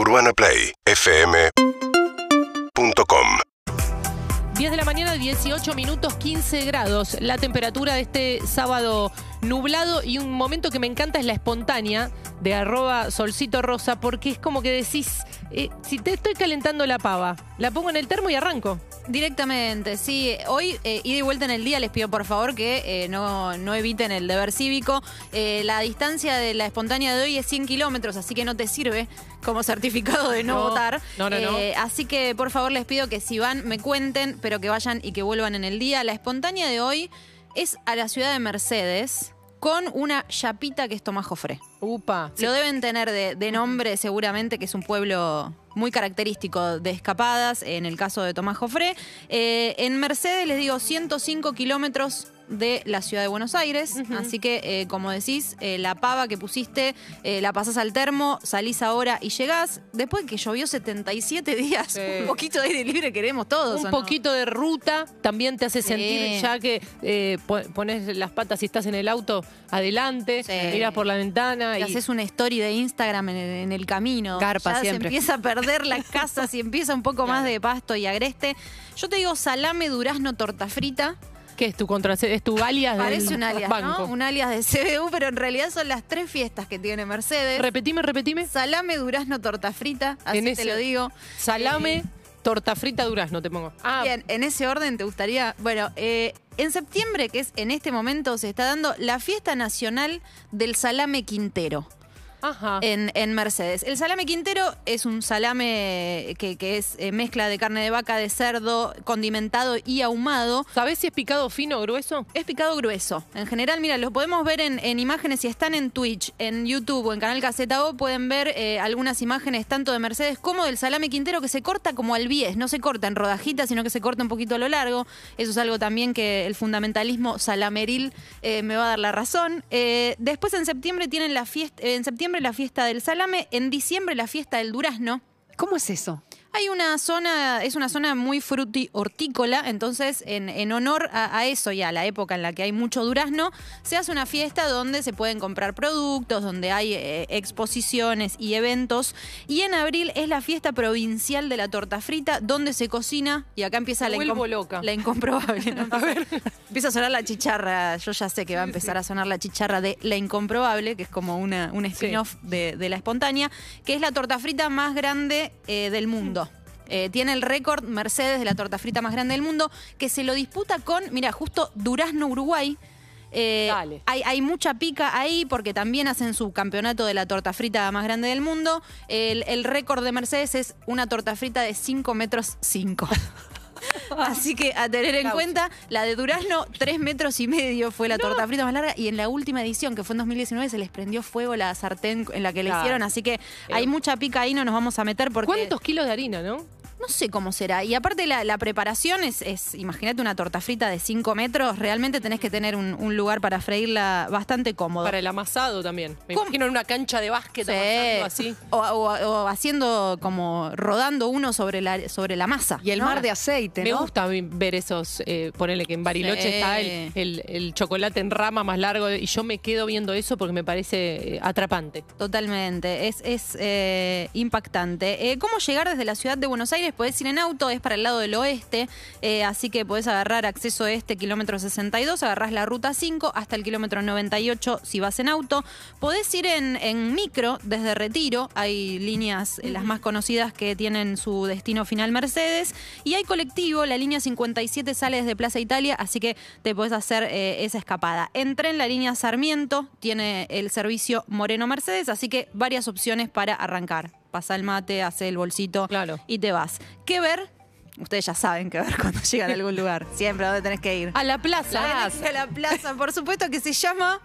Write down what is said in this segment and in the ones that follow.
UrbanaPlayFM.com 10 de la mañana, 18 minutos, 15 grados. La temperatura de este sábado nublado y un momento que me encanta es la espontánea de arroba solcito rosa porque es como que decís, eh, si te estoy calentando la pava, la pongo en el termo y arranco. Directamente, sí. Hoy, eh, ida y vuelta en el día, les pido por favor que eh, no, no eviten el deber cívico. Eh, la distancia de la espontánea de hoy es 100 kilómetros, así que no te sirve como certificado de no, No, votar. no, no, no. Así que por favor les pido que si van, me cuenten, pero que vayan y que vuelvan en el día. La espontánea de hoy es a la ciudad de Mercedes con una chapita que es Tomás Jofré. Upa. Lo deben tener de, de nombre seguramente, que es un pueblo muy característico de escapadas, en el caso de Tomás Jofré. Eh, en Mercedes, les digo, 105 kilómetros de la ciudad de Buenos Aires. Así que, eh, como decís, eh, la pava que pusiste, eh, la pasás al termo, salís ahora y llegás. Después que llovió 77 días, Sí. un poquito de aire libre queremos todos. Un poquito de ruta también te hace sentir, ya que po- pones las patas si estás en el auto adelante, miras por la ventana Te y haces una story de Instagram en el, en el camino. Garpa ya siempre. se empieza a perder la casa, si empieza un poco más de pasto y agreste. Yo te digo salame, durazno, torta frita. ¿Qué es tu contra es tu alias Parece del un alias, banco? ¿no? Un alias de CBU, pero en realidad son las tres fiestas que tiene Mercedes. Repetime, repetime. salame, durazno, torta frita, así En te ese- lo digo. Salame, Eh, torta frita, durazno te pongo. Ah, Bien, en ese orden te gustaría. Bueno, eh, en septiembre, que es en este momento, se está dando la fiesta nacional del salame quintero. Ajá. en, en Mercedes. El salame quintero es un salame que, que es eh, mezcla de carne de vaca, de cerdo, condimentado y ahumado. ¿Sabés si es picado fino o grueso? Es picado grueso. En general, mira, lo podemos ver en, en imágenes. Si están en Twitch, en YouTube o en Canal Caseta O, pueden ver eh, algunas imágenes tanto de Mercedes como del salame quintero que se corta como al bies. No se corta en rodajitas, sino que se corta un poquito a lo largo. Eso es algo también que el fundamentalismo salameril eh, me va a dar la razón. Eh, después en septiembre tienen la fiesta, en septiembre la fiesta del salame, en diciembre la fiesta del durazno. ¿Cómo es eso? Hay una zona, es una zona muy fruti hortícola, entonces en, en honor a, a eso y a la época en la que hay mucho durazno, se hace una fiesta donde se pueden comprar productos, donde hay eh, exposiciones y eventos. Y en abril es la fiesta provincial de la torta frita, donde se cocina, y acá empieza la, incom- loca. la incomprobable. ¿no? Empieza a sonar la chicharra, yo ya sé que va a empezar a sonar la chicharra de La Incomprobable, que es como una, un spin-off de, de La Espontánea, que es la torta frita más grande eh, del mundo. Eh, tiene el récord Mercedes de la torta frita más grande del mundo, que se lo disputa con, mira, justo Durazno, Uruguay. Eh, Dale. hay, hay mucha pica ahí porque también hacen su campeonato de la torta frita más grande del mundo. El, el récord de Mercedes es una torta frita de 5 metros 5. Así que a tener en Causa. cuenta, la de Durazno, 3 metros y medio fue la torta frita más larga. Y en la última edición, que fue en 2019, se les prendió fuego la sartén en la que le Claro. hicieron. Así que hay mucha pica ahí, no nos vamos a meter porque. ¿Cuántos kilos de harina, no? No sé cómo será. Y aparte la, la preparación es, es, imagínate una torta frita de 5 metros, realmente tenés que tener un, un lugar para freírla bastante cómodo. Para el amasado también. Me ¿Cómo? imagino en una cancha de básquet Sí. amasando así. O, o- o haciendo como rodando uno sobre la, sobre la masa. Y el ¿no? mar de aceite, Me ¿no? gusta ver esos, eh, ponerle que en Bariloche Sí. está el, el- el chocolate en rama más largo y yo me quedo viendo eso porque me parece eh, atrapante. Totalmente, es, es eh, impactante. Eh, ¿Cómo llegar desde la ciudad de Buenos Aires? Podés ir en auto, es para el lado del oeste, eh, así que podés agarrar acceso este kilómetro 62, agarrás la ruta 5 hasta el kilómetro 98 si vas en auto. Podés ir en, en micro desde Retiro, hay líneas, eh, las más conocidas que tienen su destino final Mercedes, y hay colectivo, la línea 57 sale desde Plaza Italia, así que te podés hacer eh, esa escapada. En la línea Sarmiento, tiene el servicio Moreno Mercedes, así que varias opciones para arrancar. Pasa el mate, hace el bolsito Claro. y te vas. ¿Qué ver? Ustedes ya saben qué ver cuando llegan a algún lugar. Siempre a dónde tenés que ir. A la plaza. A la plaza, por supuesto que se llama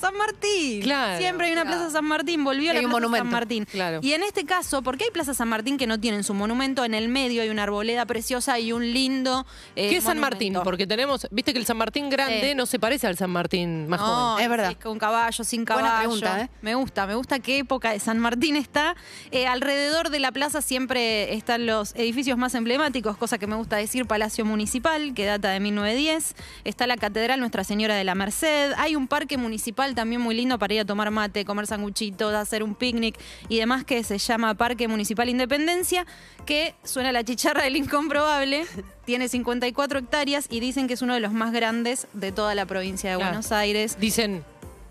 San Martín. Claro, Siempre hay una claro. Plaza San Martín, volvió a la Plaza San. Martín. Claro. Y en este caso, porque hay Plaza San Martín que no tienen su monumento, en el medio hay una arboleda preciosa y un lindo. eh, ¿Qué es San Martín? Porque tenemos, viste que el San Martín grande Sí. no se parece al San Martín más No, joven. Es verdad. sí, con caballo, sin caballo. Buena pregunta, ¿eh? Me gusta, me gusta qué época de San Martín está. Eh, alrededor de la plaza siempre están los edificios más emblemáticos, cosa que me gusta decir, Palacio Municipal, que data de 1910. Está la Catedral Nuestra Señora de la Merced. Hay un parque municipal también muy lindo para ir a tomar mate, comer sanguchitos, hacer un picnic y demás, que se llama Parque Municipal Independencia, que suena la chicharra del incomprobable, tiene 54 hectáreas y dicen que es uno de los más grandes de toda la provincia de Claro. Buenos Aires. Dicen,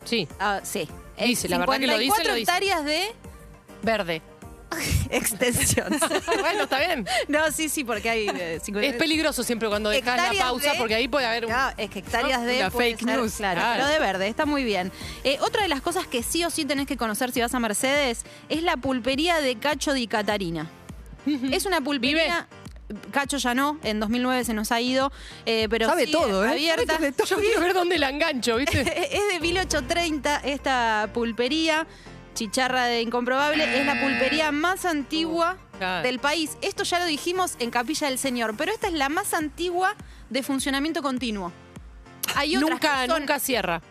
sí, Ah, sí. Dice, la verdad que lo dice, 54 lo dice. hectáreas de verde. extensión. bueno, está bien. no, sí, sí, porque hay... eh, 50 Es peligroso siempre cuando dejas la Hectáreas pausa de- porque ahí puede haber un... Claro, es que hectáreas de puede fake ser, news. Claro, Claro. pero de verde, está muy bien. Eh, otra de las cosas que sí o sí tenés que conocer si vas a Mercedes es la pulpería de Cacho di Catarina. Es una pulpería. Cacho ya no, en 2009 se nos ha ido, eh, pero Sabe sigue todo, ¿eh? abierta. Sabe de todo. Yo quiero ver dónde la engancho, ¿viste? es de 1830 esta pulpería, chicharra de incomprobable, es la pulpería más antigua Claro. del país. Esto ya lo dijimos en Capilla del Señor, pero esta es la más antigua de funcionamiento continuo. Hay otras nunca, que son- nunca cierra.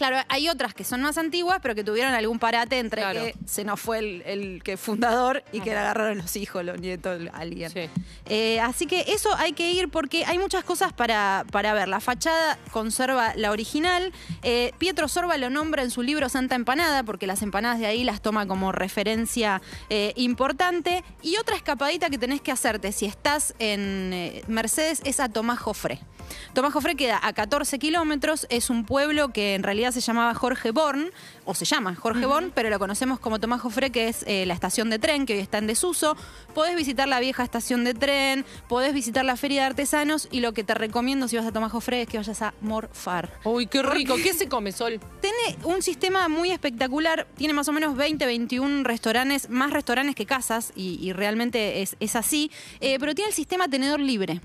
Claro, hay otras que son más antiguas, pero que tuvieron algún parate entre Claro. que se nos fue el, el que fundador y que le agarraron los hijos, los nietos, alguien. Sí. Eh, así que eso hay que ir porque hay muchas cosas para, para ver. La fachada conserva la original. Eh, Pietro Sorba lo nombra en su libro Santa Empanada porque las empanadas de ahí las toma como referencia eh, importante. Y otra escapadita que tenés que hacerte si estás en eh, Mercedes es a Tomás Jofré. Tomás Jofré queda a 14 kilómetros, es un pueblo que en realidad se llamaba Jorge Born, o se llama Jorge Born, pero lo conocemos como Tomás Jofré, que es eh, la estación de tren que hoy está en desuso. Podés visitar la vieja estación de tren, podés visitar la feria de artesanos y lo que te recomiendo si vas a Tomás Jofré es que vayas a Morfar. Uy, qué rico. ¿Qué se come, Sol? Tiene un sistema muy espectacular, tiene más o menos 20, 21 restaurantes, más restaurantes que casas, y, y realmente es, es así, eh, pero tiene el sistema tenedor libre.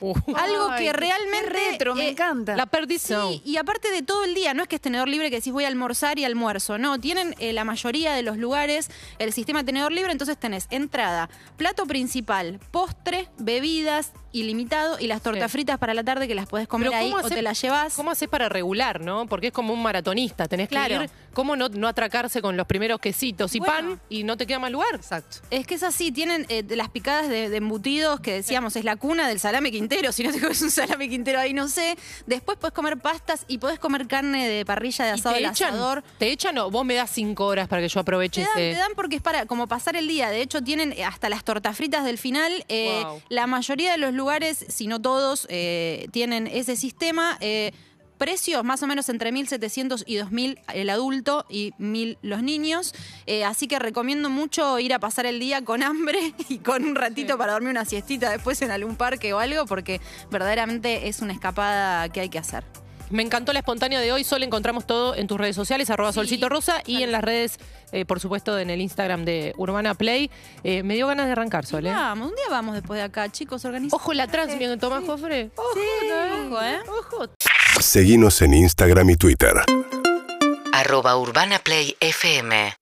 Uh, Algo Ay, que realmente... retro, me eh, encanta. la perdición. Sí, y aparte de todo el día, no es que es tenedor libre que decís voy a almorzar y almuerzo, no, tienen eh, la mayoría de los lugares el sistema tenedor libre, entonces tenés entrada, plato principal, postre, bebidas, ilimitado y las tortas Sí. fritas para la tarde que las podés comer ahí ¿cómo o te las llevas. ¿Cómo haces para regular, no? Porque es como un maratonista. Tenés que ir. ¿Cómo no, no atracarse con los primeros quesitos y Bueno. pan y no te queda más lugar? Exacto. Es que es así, tienen eh, de las picadas de, de embutidos que decíamos es la cuna del salame quintero. Si no te comes un salame quintero ahí, no sé. Después podés comer pastas y podés comer carne de parrilla de ¿Y asado te echan? asador. ¿Te echan o vos me das cinco horas para que yo aproveche Te dan, ese? te dan porque es para como pasar el día. De hecho, tienen hasta las tortas fritas del final. Eh, Wow. La mayoría de los lugares, si no todos, eh, tienen ese sistema. Eh, Precios más o menos entre 1.700 y 2.000 el adulto y 1.000 los niños. Eh, así que recomiendo mucho ir a pasar el día con hambre y con un ratito Sí. para dormir una siestita después en algún parque o algo, porque verdaderamente es una escapada que hay que hacer. Me encantó la espontánea de hoy. Sol, encontramos todo en tus redes sociales, arroba Sí. solcito rosa, y en las redes, eh, por supuesto, en el Instagram de Urbana Play. Eh, me dio ganas de arrancar, Sol, ¿eh? Vamos, un día vamos después de acá, chicos, organizados. Ojo la trans, mi Tomás Jofre. Ojo, Ojo, ¿eh? Ojo. Seguinos en Instagram y Twitter. arroba Urbana Play FM